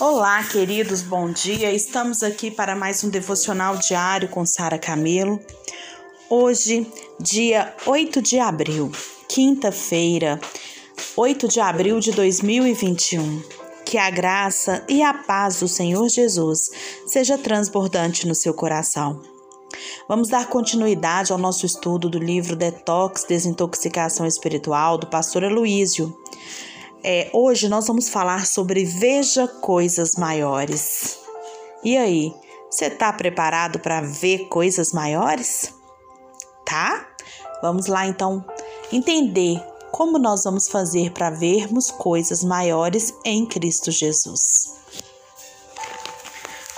Olá, queridos, bom dia. Estamos aqui para mais um devocional diário com Sara Camelo. Hoje, dia 8 de abril, quinta-feira, 8 de abril de 2021. Que a graça e a paz do Senhor Jesus seja transbordante no seu coração. Vamos dar continuidade ao nosso estudo do livro Detox Desintoxicação Espiritual do pastor Aloísio. É, hoje nós vamos falar sobre Veja Coisas Maiores. E aí, você está preparado para ver coisas maiores? Tá? Vamos lá então entender como nós vamos fazer para vermos coisas maiores em Cristo Jesus.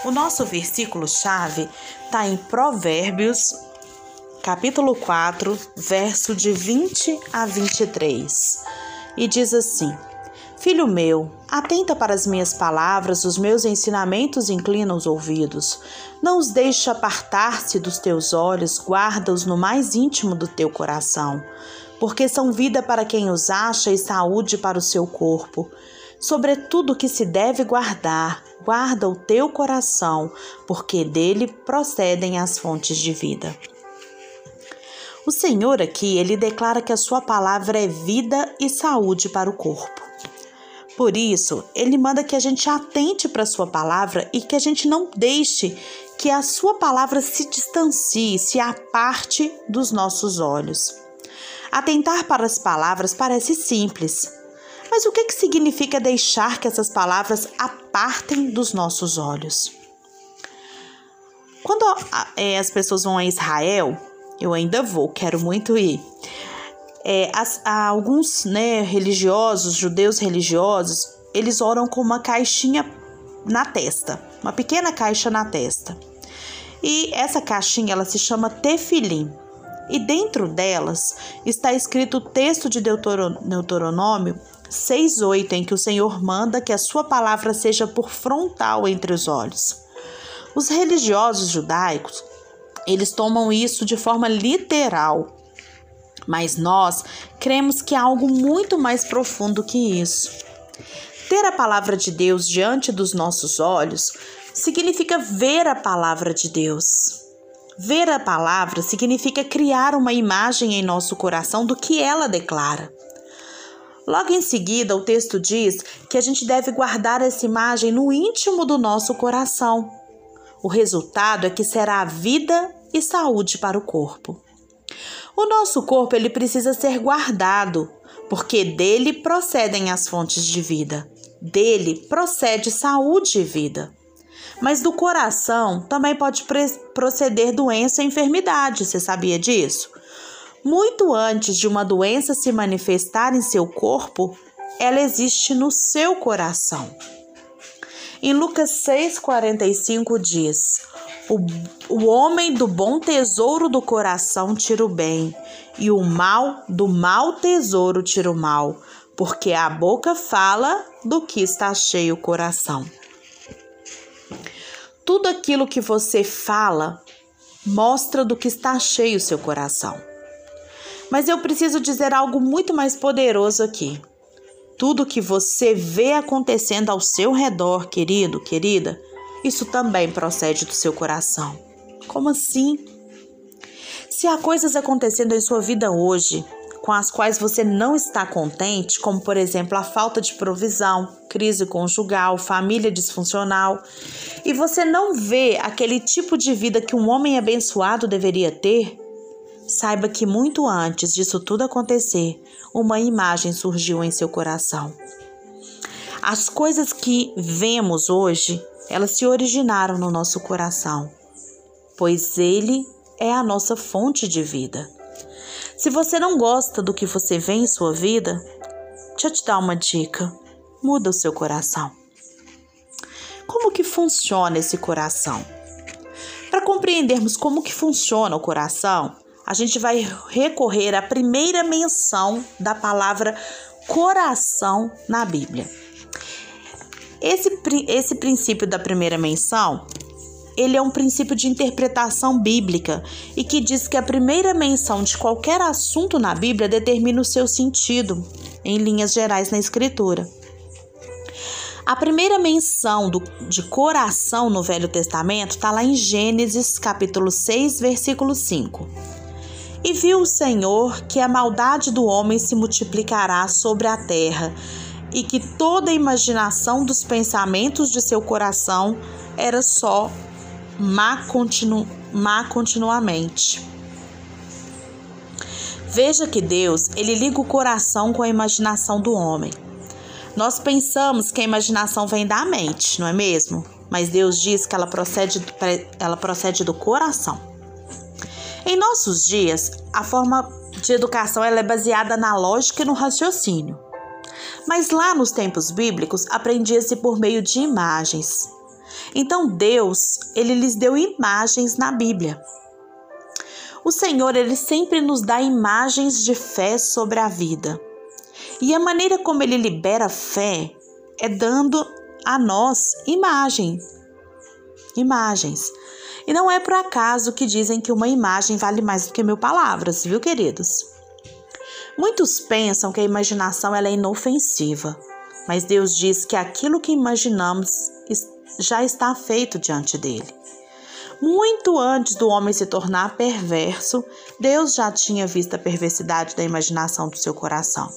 O nosso versículo-chave está em Provérbios, capítulo 4, verso de 20 a 23. E diz assim: Filho meu, atenta para as minhas palavras, os meus ensinamentos inclina os ouvidos. Não os deixe apartar-se dos teus olhos, guarda-os no mais íntimo do teu coração, porque são vida para quem os acha e saúde para o seu corpo. Sobretudo que se deve guardar, guarda o teu coração, porque dele procedem as fontes de vida. O Senhor aqui, ele declara que a sua palavra é vida e saúde para o corpo. Por isso, ele manda que a gente atente para a sua palavra e que a gente não deixe que a sua palavra se distancie, se aparte dos nossos olhos. Atentar para as palavras parece simples, mas o que, que significa deixar que essas palavras apartem dos nossos olhos? Quando é, as pessoas vão a Israel, eu ainda vou, quero muito ir é, alguns né, religiosos, judeus religiosos, eles oram com uma caixinha na testa, uma pequena caixa na testa. E essa caixinha ela se chama tefilim. E dentro delas está escrito o texto de Deuteronômio 6:8 em que o Senhor manda que a sua palavra seja por frontal entre os olhos. Os religiosos judaicos, eles tomam isso de forma literal mas nós cremos que há algo muito mais profundo que isso. Ter a palavra de Deus diante dos nossos olhos significa ver a palavra de Deus. Ver a palavra significa criar uma imagem em nosso coração do que ela declara. Logo em seguida, o texto diz que a gente deve guardar essa imagem no íntimo do nosso coração. O resultado é que será vida e saúde para o corpo. O nosso corpo ele precisa ser guardado, porque dele procedem as fontes de vida. Dele procede saúde e vida. Mas do coração também pode proceder doença e enfermidade. Você sabia disso? Muito antes de uma doença se manifestar em seu corpo, ela existe no seu coração. Em Lucas 6,45 diz: o, o homem do bom tesouro do coração tira o bem, e o mal do mau tesouro tira o mal, porque a boca fala do que está cheio o coração. Tudo aquilo que você fala mostra do que está cheio o seu coração. Mas eu preciso dizer algo muito mais poderoso aqui. Tudo que você vê acontecendo ao seu redor, querido, querida, isso também procede do seu coração. Como assim? Se há coisas acontecendo em sua vida hoje com as quais você não está contente, como por exemplo a falta de provisão, crise conjugal, família disfuncional, e você não vê aquele tipo de vida que um homem abençoado deveria ter, saiba que muito antes disso tudo acontecer, uma imagem surgiu em seu coração. As coisas que vemos hoje elas se originaram no nosso coração, pois ele é a nossa fonte de vida. Se você não gosta do que você vê em sua vida, deixa eu te dar uma dica: muda o seu coração. Como que funciona esse coração? Para compreendermos como que funciona o coração, a gente vai recorrer à primeira menção da palavra coração na Bíblia. Esse, esse princípio da primeira menção, ele é um princípio de interpretação bíblica e que diz que a primeira menção de qualquer assunto na Bíblia determina o seu sentido, em linhas gerais na Escritura. A primeira menção do, de coração no Velho Testamento está lá em Gênesis, capítulo 6, versículo 5. E viu o Senhor que a maldade do homem se multiplicará sobre a terra, e que toda a imaginação dos pensamentos de seu coração era só má, continu, má continuamente. Veja que Deus, ele liga o coração com a imaginação do homem. Nós pensamos que a imaginação vem da mente, não é mesmo? Mas Deus diz que ela procede, ela procede do coração. Em nossos dias, a forma de educação ela é baseada na lógica e no raciocínio. Mas lá nos tempos bíblicos, aprendia-se por meio de imagens. Então Deus, ele lhes deu imagens na Bíblia. O Senhor, ele sempre nos dá imagens de fé sobre a vida. E a maneira como ele libera fé é dando a nós imagem. Imagens. E não é por acaso que dizem que uma imagem vale mais do que mil palavras, viu, queridos? Muitos pensam que a imaginação ela é inofensiva, mas Deus diz que aquilo que imaginamos já está feito diante dele. Muito antes do homem se tornar perverso, Deus já tinha visto a perversidade da imaginação do seu coração.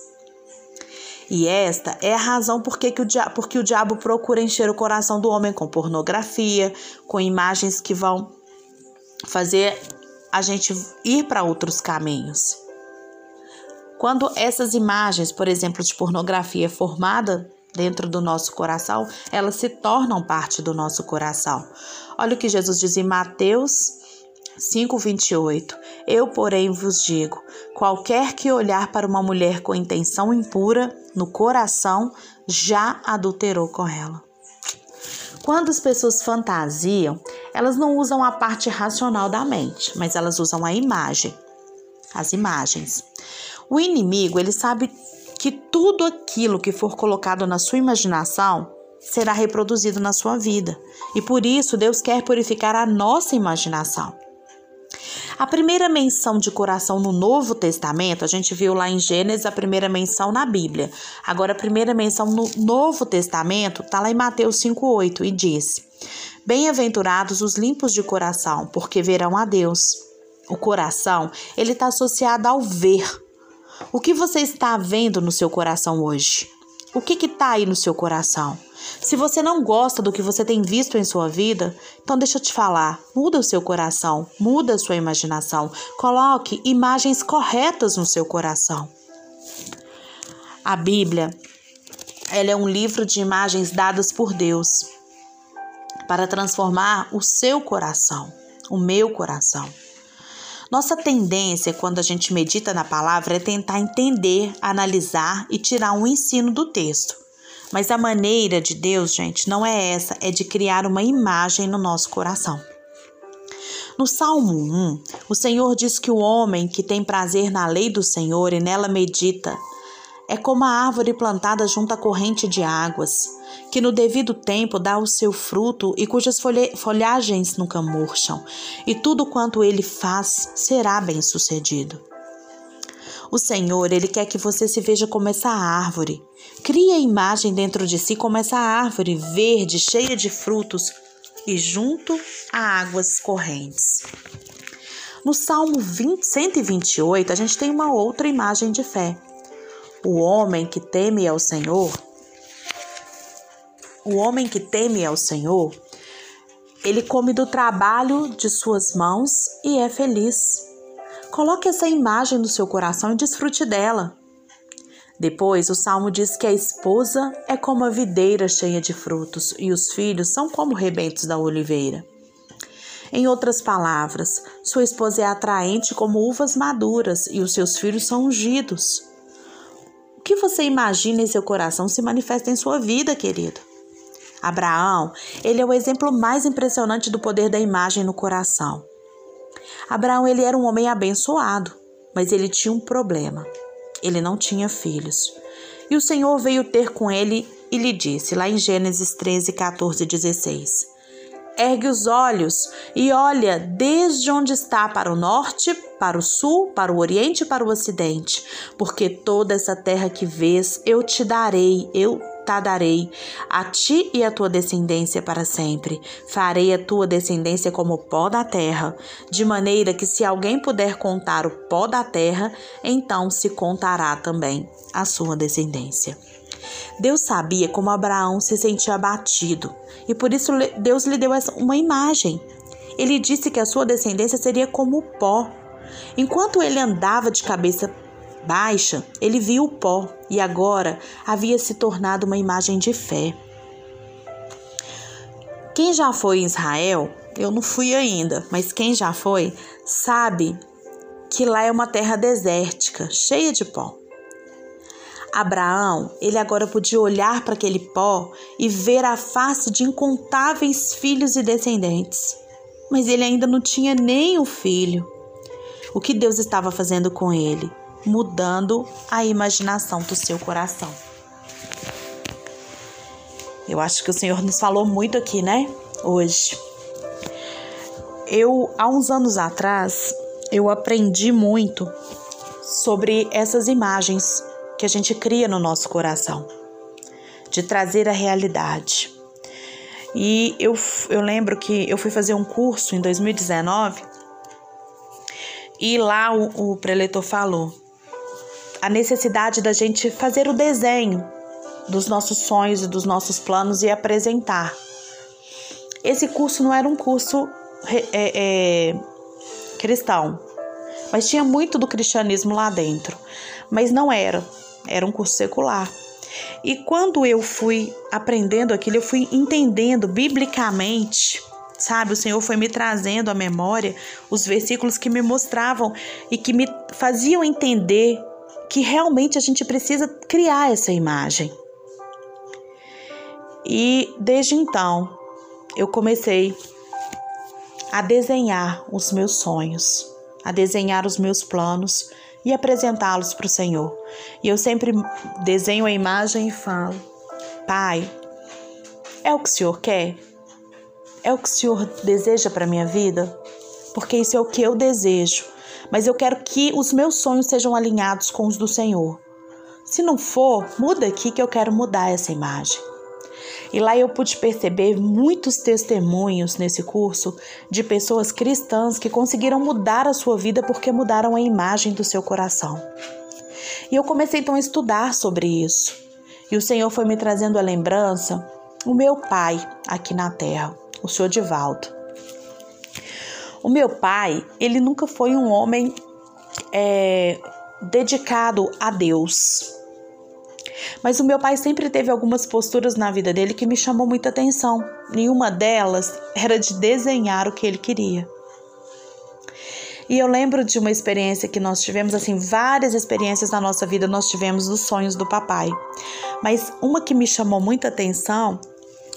E esta é a razão por que, o, diabo, porque o diabo procura encher o coração do homem com pornografia, com imagens que vão fazer a gente ir para outros caminhos. Quando essas imagens, por exemplo, de pornografia é formada dentro do nosso coração, elas se tornam parte do nosso coração. Olha o que Jesus diz em Mateus 5:28. Eu, porém, vos digo: qualquer que olhar para uma mulher com intenção impura no coração, já adulterou com ela. Quando as pessoas fantasiam, elas não usam a parte racional da mente, mas elas usam a imagem, as imagens. O inimigo, ele sabe que tudo aquilo que for colocado na sua imaginação será reproduzido na sua vida. E por isso Deus quer purificar a nossa imaginação. A primeira menção de coração no Novo Testamento, a gente viu lá em Gênesis a primeira menção na Bíblia. Agora, a primeira menção no Novo Testamento está lá em Mateus 5,8 e diz: Bem-aventurados os limpos de coração, porque verão a Deus. O coração, ele está associado ao ver. O que você está vendo no seu coração hoje? O que está aí no seu coração? Se você não gosta do que você tem visto em sua vida, então deixa eu te falar, muda o seu coração, muda a sua imaginação, coloque imagens corretas no seu coração. A Bíblia, ela é um livro de imagens dadas por Deus para transformar o seu coração, o meu coração. Nossa tendência, quando a gente medita na palavra, é tentar entender, analisar e tirar um ensino do texto. Mas a maneira de Deus, gente, não é essa, é de criar uma imagem no nosso coração. No Salmo 1, o Senhor diz que o homem que tem prazer na lei do Senhor e nela medita é como a árvore plantada junto à corrente de águas, que no devido tempo dá o seu fruto e cujas folhagens nunca murcham, e tudo quanto ele faz será bem-sucedido. O Senhor, ele quer que você se veja como essa árvore. Crie a imagem dentro de si como essa árvore verde, cheia de frutos e junto a águas correntes. No Salmo 20, 128, a gente tem uma outra imagem de fé. O homem que teme ao Senhor, o homem que teme ao Senhor, ele come do trabalho de suas mãos e é feliz. Coloque essa imagem no seu coração e desfrute dela. Depois, o salmo diz que a esposa é como a videira cheia de frutos e os filhos são como rebentos da oliveira. Em outras palavras, sua esposa é atraente como uvas maduras e os seus filhos são ungidos. Que você imagina em seu coração se manifesta em sua vida, querido. Abraão, ele é o exemplo mais impressionante do poder da imagem no coração. Abraão ele era um homem abençoado, mas ele tinha um problema. Ele não tinha filhos. E o Senhor veio ter com ele e lhe disse, lá em Gênesis 13, 14 e 16: Ergue os olhos e olha desde onde está para o norte, para o sul, para o oriente e para o ocidente, porque toda essa terra que vês eu te darei, eu tá darei a ti e a tua descendência para sempre. Farei a tua descendência como o pó da terra, de maneira que se alguém puder contar o pó da terra, então se contará também a sua descendência. Deus sabia como Abraão se sentia abatido e por isso Deus lhe deu uma imagem. Ele disse que a sua descendência seria como o pó. Enquanto ele andava de cabeça baixa, ele viu o pó e agora havia se tornado uma imagem de fé. Quem já foi em Israel, eu não fui ainda, mas quem já foi, sabe que lá é uma terra desértica, cheia de pó. Abraão, ele agora podia olhar para aquele pó e ver a face de incontáveis filhos e descendentes. Mas ele ainda não tinha nem o filho. O que Deus estava fazendo com ele? Mudando a imaginação do seu coração. Eu acho que o Senhor nos falou muito aqui, né? Hoje. Eu, há uns anos atrás, eu aprendi muito sobre essas imagens que a gente cria no nosso coração, de trazer a realidade. E eu, eu lembro que eu fui fazer um curso em 2019 e lá o, o preletor falou a necessidade da gente fazer o desenho dos nossos sonhos e dos nossos planos e apresentar. Esse curso não era um curso é, é, cristão, mas tinha muito do cristianismo lá dentro. Mas não era era um curso secular. E quando eu fui aprendendo aquilo, eu fui entendendo biblicamente, sabe? O Senhor foi me trazendo à memória os versículos que me mostravam e que me faziam entender que realmente a gente precisa criar essa imagem. E desde então, eu comecei a desenhar os meus sonhos, a desenhar os meus planos e apresentá-los para o Senhor. E eu sempre desenho a imagem e falo: Pai, é o que o Senhor quer? É o que o Senhor deseja para minha vida? Porque isso é o que eu desejo. Mas eu quero que os meus sonhos sejam alinhados com os do Senhor. Se não for, muda aqui que eu quero mudar essa imagem. E lá eu pude perceber muitos testemunhos nesse curso de pessoas cristãs que conseguiram mudar a sua vida porque mudaram a imagem do seu coração. E eu comecei então a estudar sobre isso. E o Senhor foi me trazendo a lembrança o meu pai aqui na terra, o senhor Divaldo. O meu pai, ele nunca foi um homem é, dedicado a Deus. Mas o meu pai sempre teve algumas posturas na vida dele que me chamou muita atenção. Nenhuma delas era de desenhar o que ele queria. E eu lembro de uma experiência que nós tivemos, assim, várias experiências na nossa vida nós tivemos dos sonhos do papai. Mas uma que me chamou muita atenção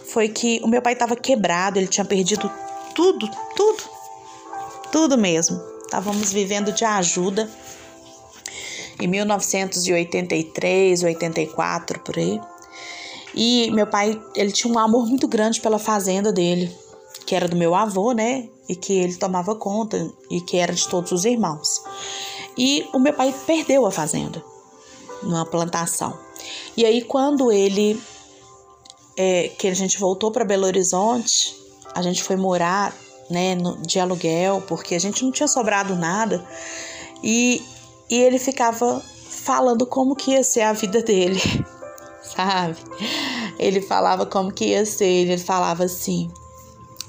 foi que o meu pai estava quebrado, ele tinha perdido tudo, tudo, tudo mesmo. Estávamos vivendo de ajuda em 1983, 84 por aí. E meu pai, ele tinha um amor muito grande pela fazenda dele, que era do meu avô, né? E que ele tomava conta e que era de todos os irmãos. E o meu pai perdeu a fazenda numa plantação. E aí quando ele é, que a gente voltou para Belo Horizonte, a gente foi morar, né, no, de aluguel, porque a gente não tinha sobrado nada. E e ele ficava falando como que ia ser a vida dele, sabe? Ele falava como que ia ser, ele falava assim: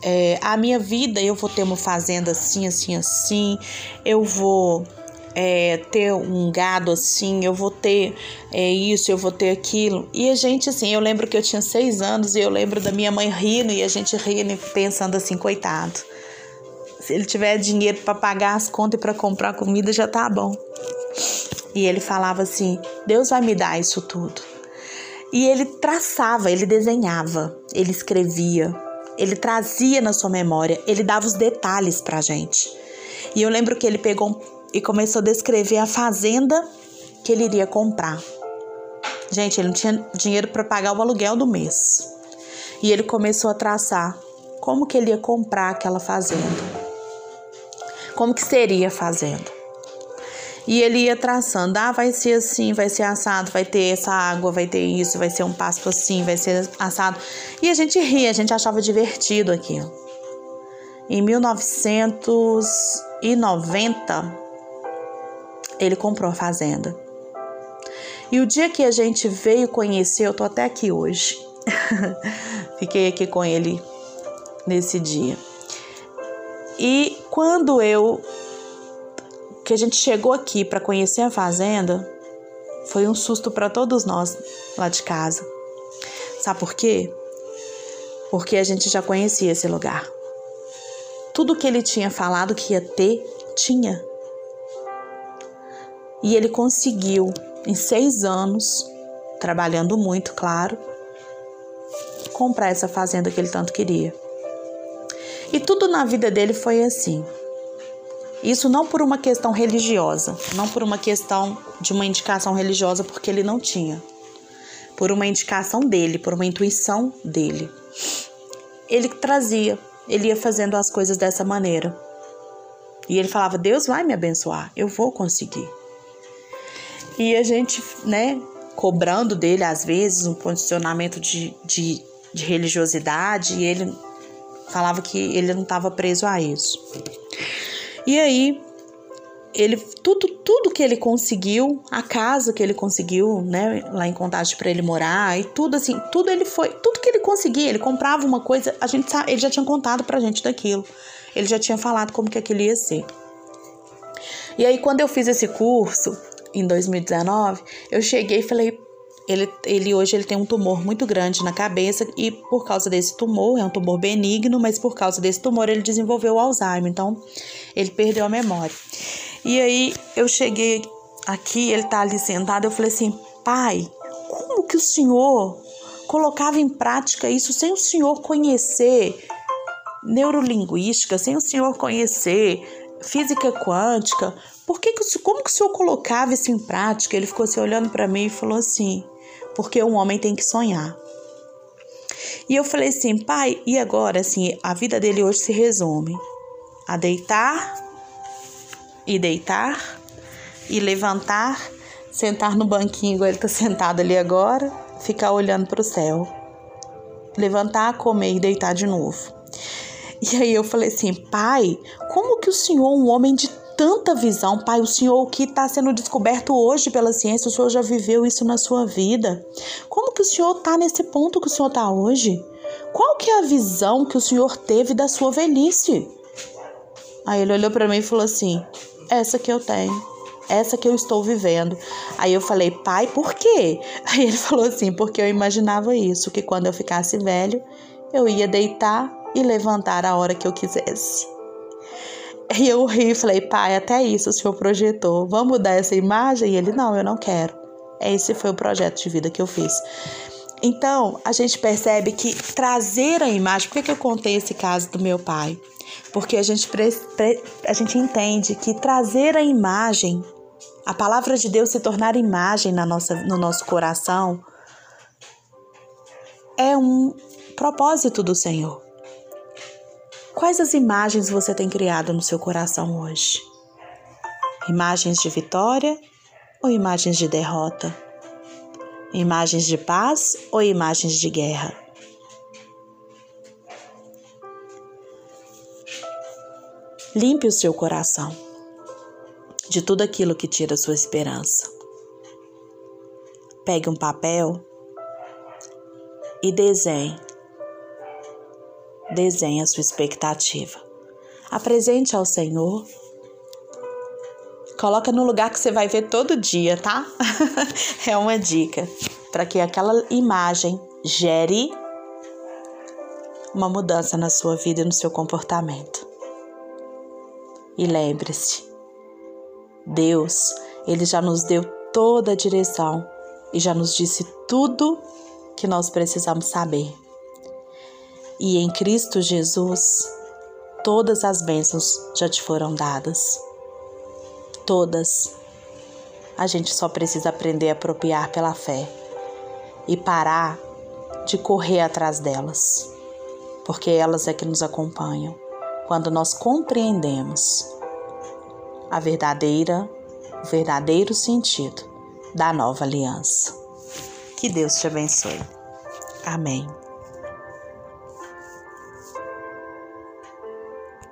é, a minha vida eu vou ter uma fazenda assim, assim, assim, eu vou é, ter um gado assim, eu vou ter é, isso, eu vou ter aquilo. E a gente, assim, eu lembro que eu tinha seis anos e eu lembro da minha mãe rindo e a gente rindo e pensando assim, coitado. Se ele tiver dinheiro para pagar as contas e para comprar comida, já tá bom. E ele falava assim: Deus vai me dar isso tudo. E ele traçava, ele desenhava, ele escrevia, ele trazia na sua memória, ele dava os detalhes pra gente. E eu lembro que ele pegou e começou a descrever a fazenda que ele iria comprar. Gente, ele não tinha dinheiro para pagar o aluguel do mês. E ele começou a traçar como que ele ia comprar aquela fazenda. Como que seria a fazenda. E ele ia traçando, ah, vai ser assim, vai ser assado, vai ter essa água, vai ter isso, vai ser um pasto assim, vai ser assado. E a gente ria, a gente achava divertido aquilo. Em 1990, ele comprou a fazenda. E o dia que a gente veio conhecer, eu tô até aqui hoje. Fiquei aqui com ele nesse dia. E quando eu que a gente chegou aqui para conhecer a fazenda, foi um susto para todos nós lá de casa. Sabe por quê? Porque a gente já conhecia esse lugar. Tudo que ele tinha falado que ia ter, tinha. E ele conseguiu, em seis anos, trabalhando muito, claro, comprar essa fazenda que ele tanto queria. E tudo na vida dele foi assim. Isso não por uma questão religiosa, não por uma questão de uma indicação religiosa, porque ele não tinha. Por uma indicação dele, por uma intuição dele. Ele trazia, ele ia fazendo as coisas dessa maneira. E ele falava: Deus vai me abençoar, eu vou conseguir. E a gente, né, cobrando dele às vezes um posicionamento de, de, de religiosidade, e ele falava que ele não estava preso a isso. E aí, ele tudo tudo que ele conseguiu, a casa que ele conseguiu, né, lá em Contagem para ele morar e tudo assim, tudo ele foi, tudo que ele conseguia, ele comprava uma coisa, a gente ele já tinha contado pra gente daquilo. Ele já tinha falado como que aquilo ia ser. E aí quando eu fiz esse curso, em 2019, eu cheguei e falei, ele, ele hoje ele tem um tumor muito grande na cabeça e por causa desse tumor, é um tumor benigno, mas por causa desse tumor ele desenvolveu Alzheimer, então ele perdeu a memória. E aí eu cheguei aqui, ele tá ali sentado, eu falei assim, pai, como que o senhor colocava em prática isso sem o senhor conhecer neurolinguística, sem o senhor conhecer física quântica, por que, que como que o senhor colocava isso em prática? Ele ficou assim olhando para mim e falou assim: porque um homem tem que sonhar. E eu falei assim, pai, e agora assim, a vida dele hoje se resume a deitar e deitar e levantar, sentar no banquinho igual ele tá sentado ali agora, ficar olhando para o céu. Levantar, comer e deitar de novo. E aí eu falei assim, pai, como que o senhor, um homem de tanta visão, pai, o senhor que está sendo descoberto hoje pela ciência, o senhor já viveu isso na sua vida. Como que o senhor está nesse ponto que o senhor está hoje? Qual que é a visão que o senhor teve da sua velhice? Aí ele olhou para mim e falou assim: essa que eu tenho essa que eu estou vivendo. Aí eu falei, pai, por quê? Aí ele falou assim, porque eu imaginava isso, que quando eu ficasse velho, eu ia deitar e levantar a hora que eu quisesse. E eu ri e falei, pai, até isso o senhor projetou. Vamos mudar essa imagem? E ele, não, eu não quero. Esse foi o projeto de vida que eu fiz. Então, a gente percebe que trazer a imagem. Por que, que eu contei esse caso do meu pai? Porque a gente, a gente entende que trazer a imagem, a palavra de Deus se tornar imagem na nossa, no nosso coração, é um propósito do Senhor. Quais as imagens você tem criado no seu coração hoje? Imagens de vitória ou imagens de derrota? Imagens de paz ou imagens de guerra? Limpe o seu coração de tudo aquilo que tira sua esperança. Pegue um papel e desenhe desenhe a sua expectativa. Apresente ao Senhor. Coloca no lugar que você vai ver todo dia, tá? é uma dica para que aquela imagem gere uma mudança na sua vida e no seu comportamento. E lembre-se, Deus, ele já nos deu toda a direção e já nos disse tudo que nós precisamos saber. E em Cristo Jesus, todas as bênçãos já te foram dadas. Todas. A gente só precisa aprender a apropriar pela fé e parar de correr atrás delas, porque elas é que nos acompanham quando nós compreendemos a verdadeira o verdadeiro sentido da nova aliança. Que Deus te abençoe. Amém.